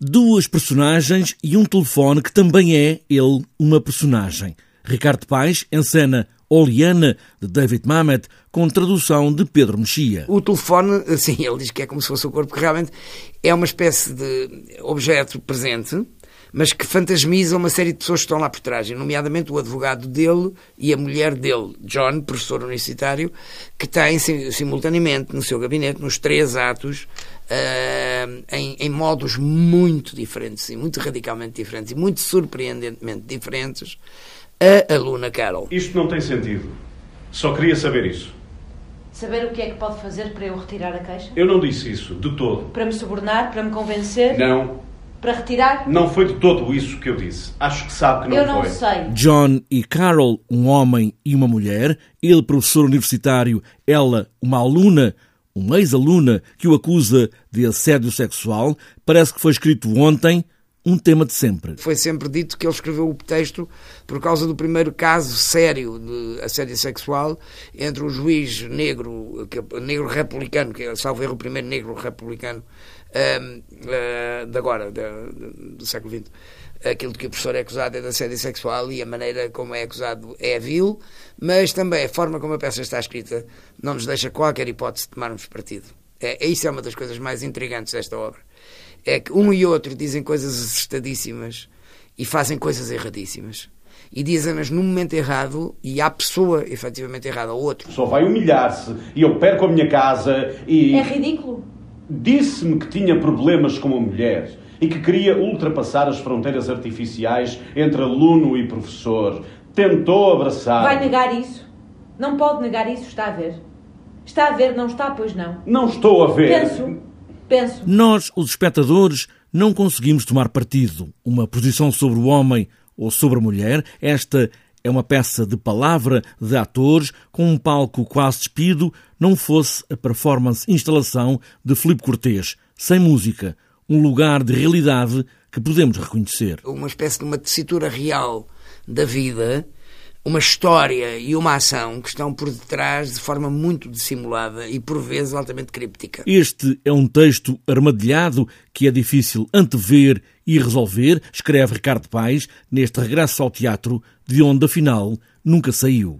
Duas personagens e um telefone que também é, ele, uma personagem. Ricardo Paes encena Oliana, de David Mamet, com tradução de Pedro Mexia. O telefone, assim, ele diz que é como se fosse o corpo, que realmente é uma espécie de objeto presente, mas que fantasmiza uma série de pessoas que estão lá por trás, nomeadamente o advogado dele e a mulher dele, John, professor universitário, que têm simultaneamente no seu gabinete, nos três atos, uh, em, em, modos muito diferentes e muito radicalmente diferentes e muito surpreendentemente diferentes, a aluna Carol. Isto não tem sentido. Só queria saber isso. Saber o que é que pode fazer para eu retirar a queixa? Eu não disse isso, de todo. Para me subornar? Para me convencer? Não. Para retirar? Não foi de todo isso que eu disse. Acho que sabe que não foi. Eu não foi. sei. John e Carol, um homem e uma mulher, ele professor universitário, ela uma aluna, uma ex-aluna que o acusa de assédio sexual, parece que foi escrito ontem, um tema de sempre. Foi sempre dito que ele escreveu o texto por causa do primeiro caso sério de assédio sexual entre o juiz negro, negro republicano, que é, salvo erro, o primeiro negro republicano uh, de agora, de, do século XX. Aquilo de que o professor é acusado é de assédio sexual e a maneira como é acusado é vil, mas também a forma como a peça está escrita não nos deixa qualquer hipótese de tomarmos partido. É, é, isso é uma das coisas mais intrigantes desta obra. É que um e outro dizem coisas assustadíssimas e fazem coisas erradíssimas. E dizem-nas no momento errado e à pessoa efetivamente errada, ao outro. Só vai humilhar-se e eu perco a minha casa e. É ridículo. Disse-me que tinha problemas com a mulher e que queria ultrapassar as fronteiras artificiais entre aluno e professor. Tentou abraçar. Vai negar isso? Não pode negar isso, está a ver? Está a ver, não está, pois não. Não estou a ver. Penso, penso. Nós, os espectadores, não conseguimos tomar partido, uma posição sobre o homem ou sobre a mulher. Esta é uma peça de palavra de atores com um palco quase despido, não fosse a performance-instalação de Filipe Cortês, sem música, um lugar de realidade que podemos reconhecer. Uma espécie de uma tessitura real da vida uma história e uma ação que estão por detrás de forma muito dissimulada e por vezes altamente críptica. Este é um texto armadilhado que é difícil antever e resolver, escreve Ricardo Paes neste regresso ao teatro, de onde afinal nunca saiu.